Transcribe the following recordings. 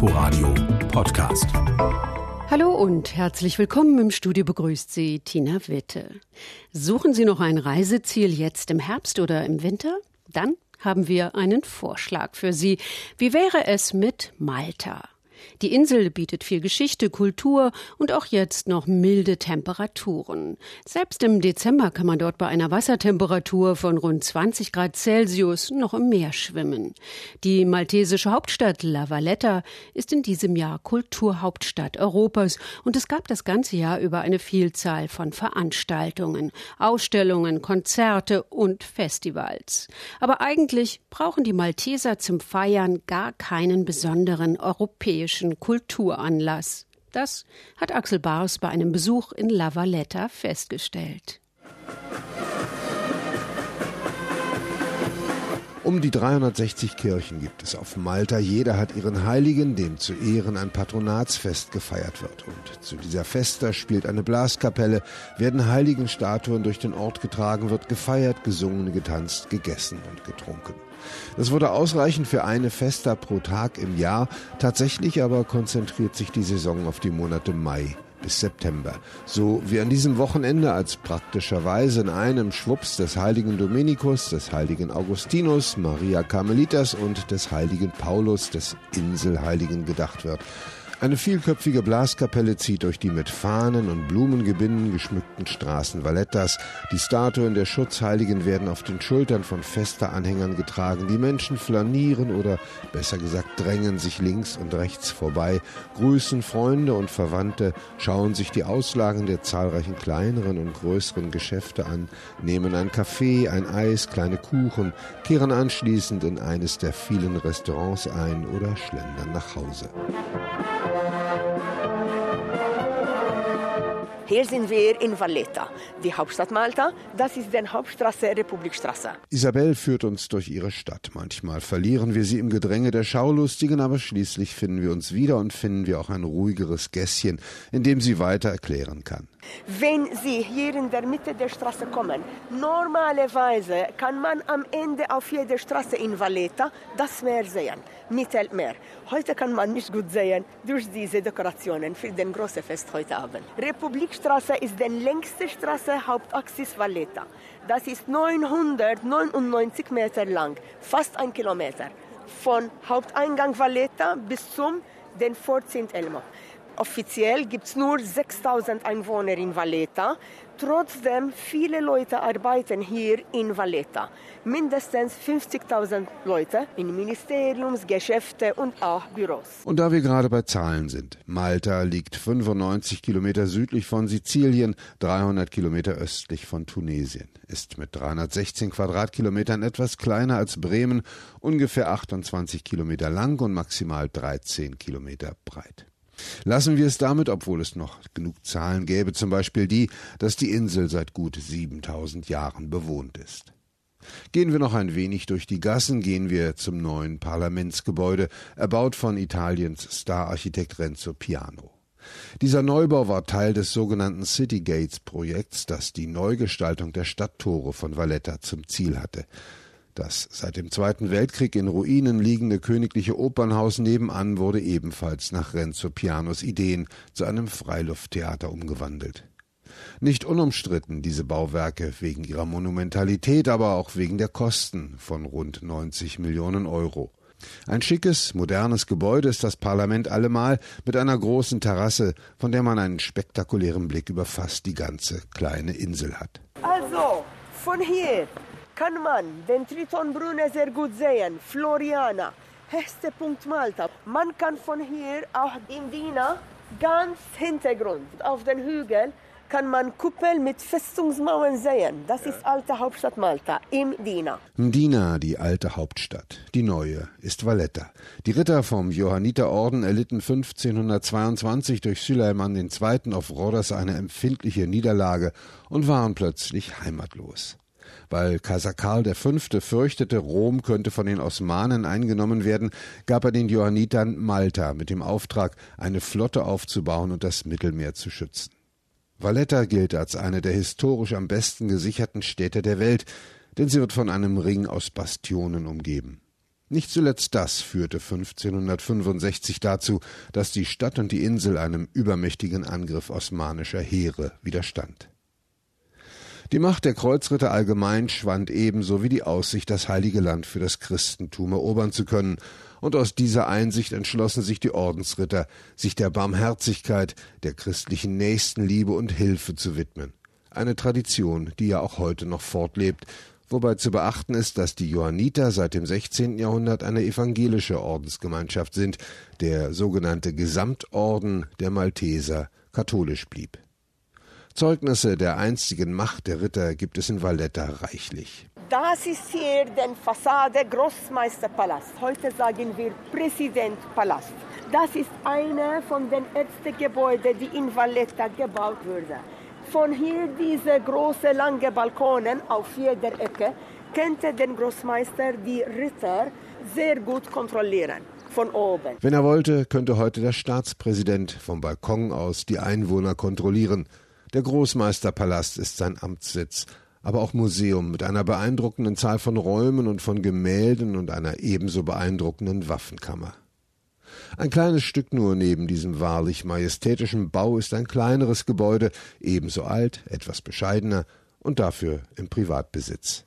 Inforadio Podcast. Hallo und herzlich willkommen. Im Studio begrüßt Sie Tina Witte. Suchen Sie noch ein Reiseziel jetzt im Herbst oder im Winter? Dann haben wir einen Vorschlag für Sie. Wie wäre es mit Malta? Die Insel bietet viel Geschichte, Kultur und auch jetzt noch milde Temperaturen. Selbst im Dezember kann man dort bei einer Wassertemperatur von rund 20 Grad Celsius noch im Meer schwimmen. Die maltesische Hauptstadt La Valletta ist in diesem Jahr Kulturhauptstadt Europas und es gab das ganze Jahr über eine Vielzahl von Veranstaltungen, Ausstellungen, Konzerte und Festivals. Aber eigentlich brauchen die Malteser zum Feiern gar keinen besonderen europäischen deutschen Kulturanlass. Das hat Axel Bars bei einem Besuch in La Valletta festgestellt. Um die 360 Kirchen gibt es auf Malta. Jeder hat ihren Heiligen, dem zu Ehren ein Patronatsfest gefeiert wird. Und zu dieser Festa spielt eine Blaskapelle, werden Heiligenstatuen durch den Ort getragen, wird gefeiert, gesungen, getanzt, gegessen und getrunken. Das wurde ausreichend für eine Festa pro Tag im Jahr. Tatsächlich aber konzentriert sich die Saison auf die Monate Mai bis September. So wie an diesem Wochenende, als praktischerweise in einem Schwups des heiligen Dominikus, des heiligen Augustinus, Maria Carmelitas und des heiligen Paulus, des Inselheiligen gedacht wird. Eine vielköpfige Blaskapelle zieht durch die mit Fahnen und Blumengebinden geschmückten Straßen Vallettas. Die Statuen der Schutzheiligen werden auf den Schultern von Festa-Anhängern getragen. Die Menschen flanieren oder besser gesagt drängen sich links und rechts vorbei, grüßen Freunde und Verwandte, schauen sich die Auslagen der zahlreichen kleineren und größeren Geschäfte an, nehmen ein Kaffee, ein Eis, kleine Kuchen, kehren anschließend in eines der vielen Restaurants ein oder schlendern nach Hause. Música Hier sind wir in Valletta, die Hauptstadt Malta. Das ist die Hauptstraße, Republikstraße. Isabel führt uns durch ihre Stadt. Manchmal verlieren wir sie im Gedränge der Schaulustigen, aber schließlich finden wir uns wieder und finden wir auch ein ruhigeres Gässchen, in dem sie weiter erklären kann. Wenn Sie hier in der Mitte der Straße kommen, normalerweise kann man am Ende auf jeder Straße in Valletta das Meer sehen, Mittelmeer. Heute kann man nicht gut sehen durch diese Dekorationen für den großen Fest heute Abend. Republikstraße ist die längste Straße Hauptaxis Valletta. Das ist 999 Meter lang, fast ein Kilometer. Von Haupteingang Valletta bis zum den Fort Elmo. Offiziell gibt es nur 6000 Einwohner in Valletta. Trotzdem, viele Leute arbeiten hier in Valletta. Mindestens 50.000 Leute in Ministeriums, Geschäfte und auch Büros. Und da wir gerade bei Zahlen sind. Malta liegt 95 Kilometer südlich von Sizilien, 300 Kilometer östlich von Tunesien. Ist mit 316 Quadratkilometern etwas kleiner als Bremen, ungefähr 28 Kilometer lang und maximal 13 Kilometer breit. Lassen wir es damit, obwohl es noch genug Zahlen gäbe, zum Beispiel die, dass die Insel seit gut 7000 Jahren bewohnt ist. Gehen wir noch ein wenig durch die Gassen, gehen wir zum neuen Parlamentsgebäude, erbaut von Italiens Stararchitekt Renzo Piano. Dieser Neubau war Teil des sogenannten City Gates Projekts, das die Neugestaltung der Stadttore von Valletta zum Ziel hatte. Das seit dem Zweiten Weltkrieg in Ruinen liegende königliche Opernhaus nebenan wurde ebenfalls nach Renzo Pianos Ideen zu einem Freilufttheater umgewandelt. Nicht unumstritten diese Bauwerke wegen ihrer Monumentalität, aber auch wegen der Kosten von rund 90 Millionen Euro. Ein schickes, modernes Gebäude ist das Parlament allemal mit einer großen Terrasse, von der man einen spektakulären Blick über fast die ganze kleine Insel hat. Also, von hier kann man den Tritonbrunne sehr gut sehen. Floriana, höchster Punkt Malta. Man kann von hier auch in Dina ganz Hintergrund auf den Hügel kann man Kuppel mit Festungsmauern sehen. Das ist alte Hauptstadt Malta, im Dina. Mdina, die alte Hauptstadt. Die neue ist Valletta. Die Ritter vom Johanniterorden erlitten 1522 durch Süleyman II. auf Rhodos eine empfindliche Niederlage und waren plötzlich heimatlos weil Kaiser Karl V. fürchtete, Rom könnte von den Osmanen eingenommen werden, gab er den Johannitern Malta mit dem Auftrag, eine Flotte aufzubauen und das Mittelmeer zu schützen. Valletta gilt als eine der historisch am besten gesicherten Städte der Welt, denn sie wird von einem Ring aus Bastionen umgeben. Nicht zuletzt das führte 1565 dazu, dass die Stadt und die Insel einem übermächtigen Angriff osmanischer Heere widerstand. Die Macht der Kreuzritter allgemein schwand ebenso wie die Aussicht, das heilige Land für das Christentum erobern zu können, und aus dieser Einsicht entschlossen sich die Ordensritter, sich der Barmherzigkeit, der christlichen Nächstenliebe und Hilfe zu widmen. Eine Tradition, die ja auch heute noch fortlebt, wobei zu beachten ist, dass die Johanniter seit dem 16. Jahrhundert eine evangelische Ordensgemeinschaft sind, der sogenannte Gesamtorden der Malteser katholisch blieb. Zeugnisse der einstigen Macht der Ritter gibt es in Valletta reichlich. Das ist hier die Fassade Großmeisterpalast. Heute sagen wir Präsidentpalast. Das ist eine von den ersten Gebäuden, die in Valletta gebaut wurde. Von hier diese großen langen Balkonen auf jeder Ecke könnte der Großmeister die Ritter sehr gut kontrollieren. Von oben. Wenn er wollte, könnte heute der Staatspräsident vom Balkon aus die Einwohner kontrollieren. Der Großmeisterpalast ist sein Amtssitz, aber auch Museum mit einer beeindruckenden Zahl von Räumen und von Gemälden und einer ebenso beeindruckenden Waffenkammer. Ein kleines Stück nur neben diesem wahrlich majestätischen Bau ist ein kleineres Gebäude, ebenso alt, etwas bescheidener und dafür im Privatbesitz.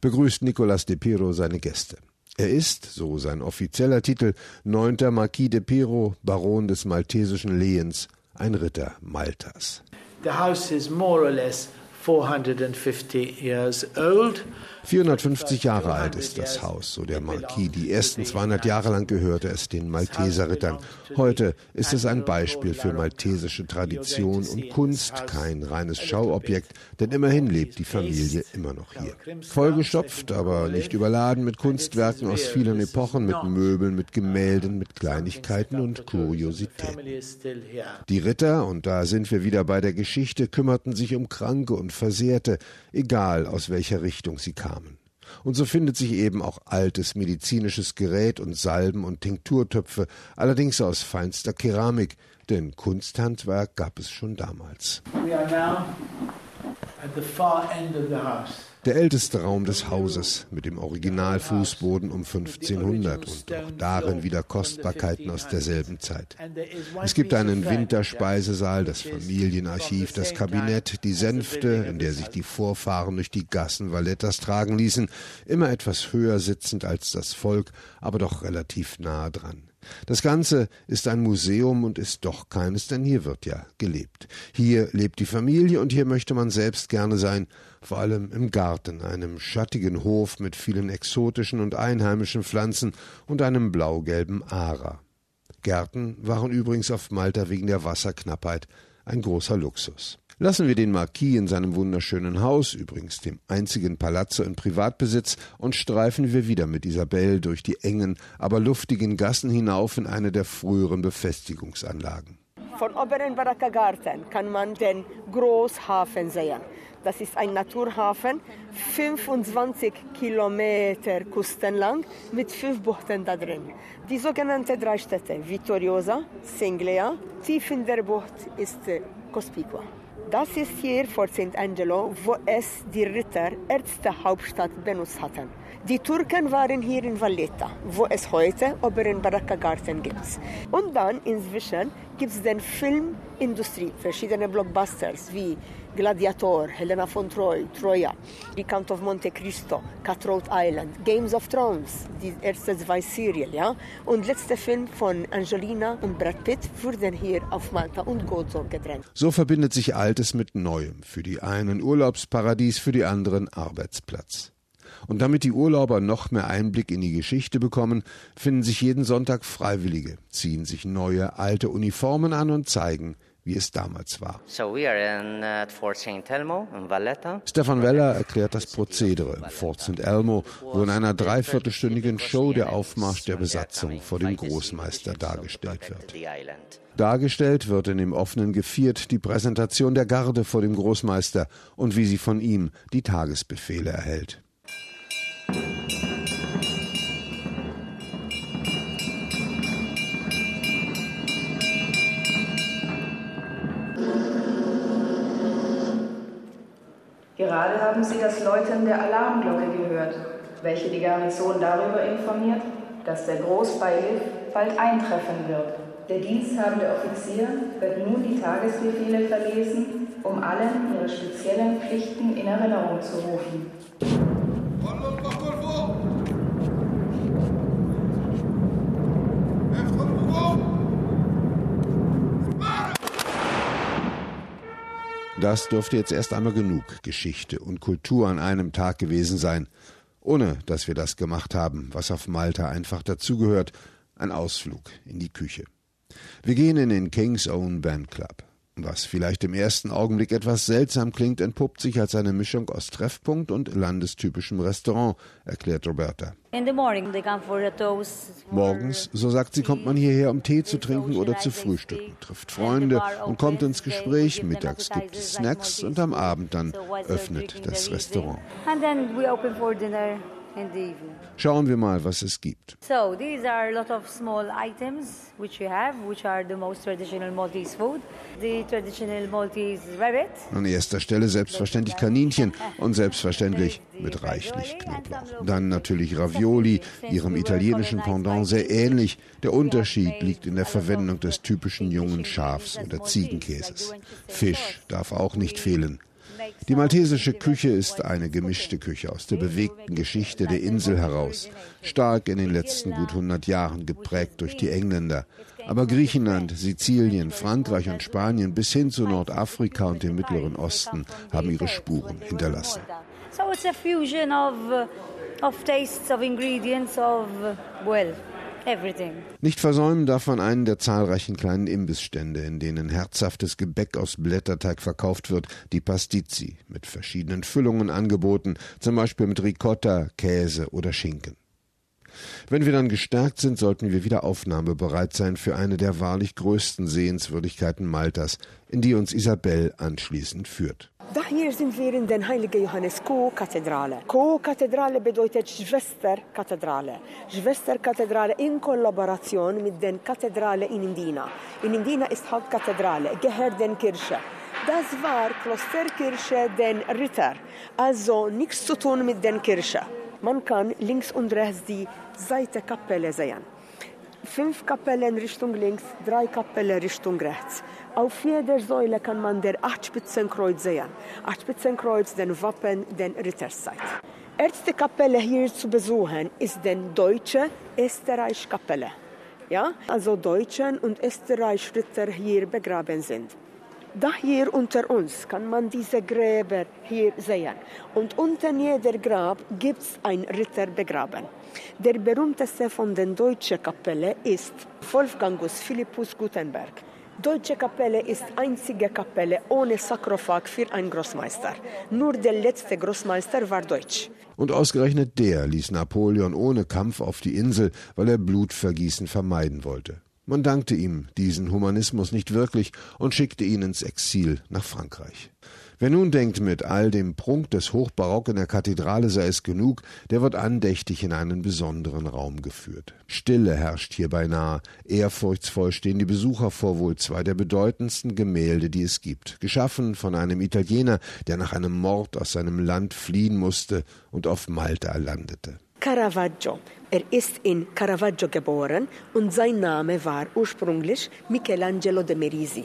Begrüßt Nicolas de Piro seine Gäste. Er ist, so sein offizieller Titel, neunter Marquis de Piro, Baron des maltesischen Lehens, ein Ritter Maltas. The house is more or less 450 years old. 450 Jahre alt ist das Haus, so der Marquis. Die ersten 200 Jahre lang gehörte es den Malteserrittern. Heute ist es ein Beispiel für maltesische Tradition und Kunst, kein reines Schauobjekt, denn immerhin lebt die Familie immer noch hier. Vollgestopft, aber nicht überladen mit Kunstwerken aus vielen Epochen, mit Möbeln, mit Gemälden, mit Kleinigkeiten und Kuriositäten. Die Ritter, und da sind wir wieder bei der Geschichte, kümmerten sich um Kranke und Versehrte, egal aus welcher Richtung sie kamen. Und so findet sich eben auch altes medizinisches Gerät und Salben und Tinkturtöpfe, allerdings aus feinster Keramik, denn Kunsthandwerk gab es schon damals. We are now at the far end of the house. Der älteste Raum des Hauses mit dem Originalfußboden um 1500 und auch darin wieder Kostbarkeiten aus derselben Zeit. Es gibt einen Winterspeisesaal, das Familienarchiv, das Kabinett, die Sänfte, in der sich die Vorfahren durch die Gassen Vallettas tragen ließen, immer etwas höher sitzend als das Volk, aber doch relativ nah dran. Das Ganze ist ein Museum und ist doch keines, denn hier wird ja gelebt. Hier lebt die Familie und hier möchte man selbst gerne sein, vor allem im Garten, einem schattigen Hof mit vielen exotischen und einheimischen Pflanzen und einem blau-gelben Ara. Gärten waren übrigens auf Malta wegen der Wasserknappheit ein großer Luxus. Lassen wir den Marquis in seinem wunderschönen Haus, übrigens dem einzigen Palazzo in Privatbesitz, und streifen wir wieder mit Isabel durch die engen, aber luftigen Gassen hinauf in eine der früheren Befestigungsanlagen. Von oberen Baracca-Garten kann man den Großhafen sehen. Das ist ein Naturhafen, 25 Kilometer kustenlang mit fünf Buchten da drin. Die sogenannten drei Städte, Vittoriosa, Singlia, tief in der Bucht ist Cospicua. Das ist hier vor St. Angelo, wo es die Ritter Ärztehauptstadt benutzt hatten. Die Türken waren hier in Valletta, wo es heute oberen Baracca-Garten gibt. Und dann inzwischen gibt es den Filmindustrie, verschiedene Blockbusters wie Gladiator, Helena von Troy, Troja, The Count of Monte Cristo, Cutthroat Island, Games of Thrones, die erste zwei Serien, ja. Und letzter Film von Angelina und Brad Pitt wurden hier auf Malta und Gozo gedreht. So verbindet sich Altes mit Neuem. Für die einen Urlaubsparadies, für die anderen Arbeitsplatz. Und damit die Urlauber noch mehr Einblick in die Geschichte bekommen, finden sich jeden Sonntag Freiwillige, ziehen sich neue, alte Uniformen an und zeigen, wie es damals war. So in, uh, Elmo, Stefan Weller erklärt das Prozedere im Fort St. Elmo, wo in einer dreiviertelstündigen Show der Aufmarsch der Besatzung vor dem Großmeister dargestellt wird. Dargestellt wird in dem offenen Geviert die Präsentation der Garde vor dem Großmeister und wie sie von ihm die Tagesbefehle erhält. Gerade haben Sie das Läuten der Alarmglocke gehört. welche die Garnison darüber informiert, dass der Großbeiliff bald eintreffen wird. Der diensthabende Offizier wird nun die Tagesbefehle verlesen, um allen ihre speziellen Pflichten in Erinnerung zu rufen. Das dürfte jetzt erst einmal genug Geschichte und Kultur an einem Tag gewesen sein, ohne dass wir das gemacht haben, was auf Malta einfach dazugehört, ein Ausflug in die Küche. Wir gehen in den King's Own Band Club. Was vielleicht im ersten Augenblick etwas seltsam klingt, entpuppt sich als eine Mischung aus Treffpunkt und landestypischem Restaurant, erklärt Roberta. Morgens, so sagt sie, kommt man hierher, um Tee zu trinken oder zu frühstücken, trifft Freunde und kommt ins Gespräch. Mittags gibt es Snacks und am Abend dann öffnet das Restaurant. Schauen wir mal, was es gibt. So, these are a lot of small items which we have, which are the most traditional Maltese food. The traditional Maltese rabbit. An erster Stelle selbstverständlich Kaninchen und selbstverständlich mit reichlich Knoblauch. Dann natürlich Ravioli, ihrem italienischen Pendant sehr ähnlich. Der Unterschied liegt in der Verwendung des typischen jungen Schafs oder Ziegenkäses. Fisch darf auch nicht fehlen. Die maltesische Küche ist eine gemischte Küche aus der bewegten Geschichte der Insel heraus, stark in den letzten gut 100 Jahren geprägt durch die Engländer. Aber Griechenland, Sizilien, Frankreich und Spanien bis hin zu Nordafrika und dem Mittleren Osten haben ihre Spuren hinterlassen. So it's a fusion of, of tastes, of ingredients, of, well, Everything. Nicht versäumen darf man einen der zahlreichen kleinen Imbissstände, in denen herzhaftes Gebäck aus Blätterteig verkauft wird, die Pastizi, mit verschiedenen Füllungen angeboten, zum Beispiel mit Ricotta, Käse oder Schinken. Wenn wir dann gestärkt sind, sollten wir wieder aufnahmebereit sein für eine der wahrlich größten Sehenswürdigkeiten Maltas, in die uns Isabel anschließend führt. Da hier sind wir in der Heiligen Johannes Co-Kathedrale. Co-Kathedrale bedeutet Schwesterkathedrale. Schwesterkathedrale in Kollaboration mit der Kathedrale in Indina. In Indina ist Hauptkathedrale, gehört den Kirche. Das war Klosterkirche den Ritter, also nichts zu tun mit der Kirche. Man kann links und rechts die Seitenkapelle sehen. Fünf Kapellen Richtung links, drei Kapellen Richtung rechts. Auf jeder Säule kann man der Achtspitzenkreuz sehen. Achtspitzenkreuz, den Wappen, den Ritterszeit. Erste Kapelle hier zu besuchen ist die deutsche Österreich-Kapelle. Ja, also Deutschen und Österreich-Ritter hier begraben sind. Da hier unter uns kann man diese Gräber hier sehen. Und unter jeder Grab gibt es ein Ritter begraben. Der berühmteste von den deutschen Kapelle ist Wolfgangus Philippus Gutenberg. Deutsche Kapelle ist einzige Kapelle ohne Sarkophag für einen Großmeister. Nur der letzte Großmeister war deutsch. Und ausgerechnet der ließ Napoleon ohne Kampf auf die Insel, weil er Blutvergießen vermeiden wollte. Man dankte ihm diesen Humanismus nicht wirklich und schickte ihn ins Exil nach Frankreich. Wer nun denkt, mit all dem Prunk des Hochbarock in der Kathedrale sei es genug, der wird andächtig in einen besonderen Raum geführt. Stille herrscht hier beinahe, ehrfurchtsvoll stehen die Besucher vor wohl zwei der bedeutendsten Gemälde, die es gibt, geschaffen von einem Italiener, der nach einem Mord aus seinem Land fliehen musste und auf Malta landete. Caravaggio. Er ist in Caravaggio geboren und sein Name war ursprünglich Michelangelo de Merisi.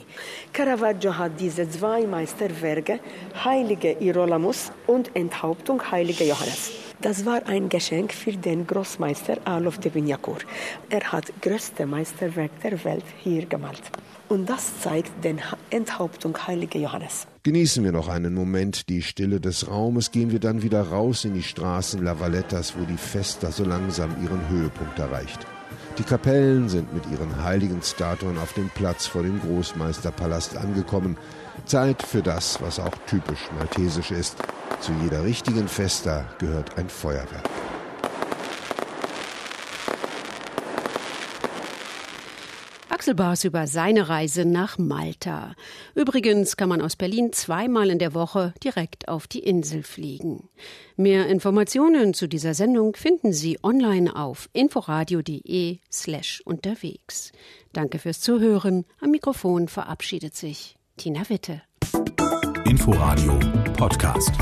Caravaggio hat diese zwei Meisterwerke, Heilige Irolamus und Enthauptung Heilige Johannes. Das war ein Geschenk für den Großmeister Alof de Vignacourt. Er hat größte Meisterwerk der Welt hier gemalt. Und das zeigt den Enthauptung Heilige Johannes. Genießen wir noch einen Moment die Stille des Raumes, gehen wir dann wieder raus in die Straßen Lavallettas, wo die Festa so langsam ihren Höhepunkt erreicht. Die Kapellen sind mit ihren heiligen Statuen auf dem Platz vor dem Großmeisterpalast angekommen. Zeit für das, was auch typisch maltesisch ist. Zu jeder richtigen Festa gehört ein Feuerwerk. Axel Bars über seine Reise nach Malta. Übrigens kann man aus Berlin zweimal in der Woche direkt auf die Insel fliegen. Mehr Informationen zu dieser Sendung finden Sie online auf inforadio.de slash unterwegs. Danke fürs Zuhören. Am Mikrofon verabschiedet sich Tina Witte. Inforadio Podcast.